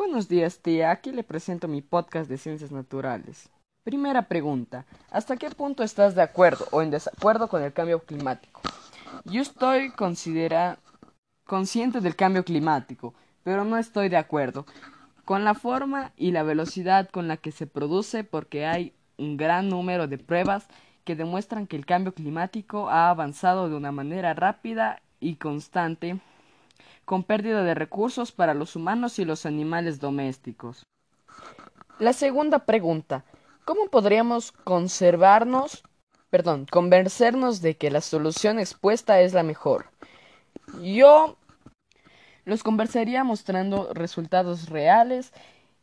Buenos días, tía. Aquí le presento mi podcast de ciencias naturales. Primera pregunta. ¿Hasta qué punto estás de acuerdo o en desacuerdo con el cambio climático? Yo estoy considera consciente del cambio climático, pero no estoy de acuerdo con la forma y la velocidad con la que se produce porque hay un gran número de pruebas que demuestran que el cambio climático ha avanzado de una manera rápida y constante con pérdida de recursos para los humanos y los animales domésticos. La segunda pregunta ¿Cómo podríamos conservarnos, perdón, convencernos de que la solución expuesta es la mejor? Yo los conversaría mostrando resultados reales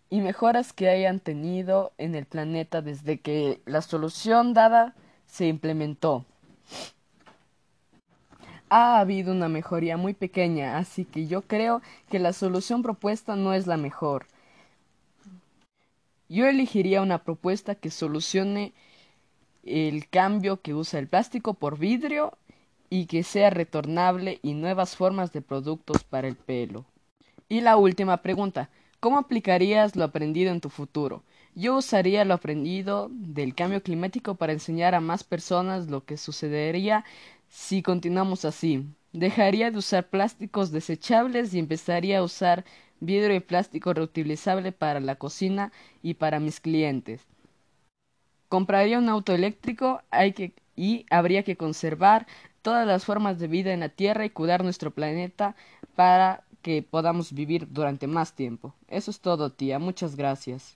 y mejoras que hayan tenido en el planeta desde que la solución dada se implementó. Ha habido una mejoría muy pequeña, así que yo creo que la solución propuesta no es la mejor. Yo elegiría una propuesta que solucione el cambio que usa el plástico por vidrio y que sea retornable y nuevas formas de productos para el pelo. Y la última pregunta, ¿cómo aplicarías lo aprendido en tu futuro? Yo usaría lo aprendido del cambio climático para enseñar a más personas lo que sucedería si continuamos así. Dejaría de usar plásticos desechables y empezaría a usar vidrio y plástico reutilizable para la cocina y para mis clientes. Compraría un auto eléctrico hay que, y habría que conservar todas las formas de vida en la Tierra y cuidar nuestro planeta para que podamos vivir durante más tiempo. Eso es todo, tía. Muchas gracias.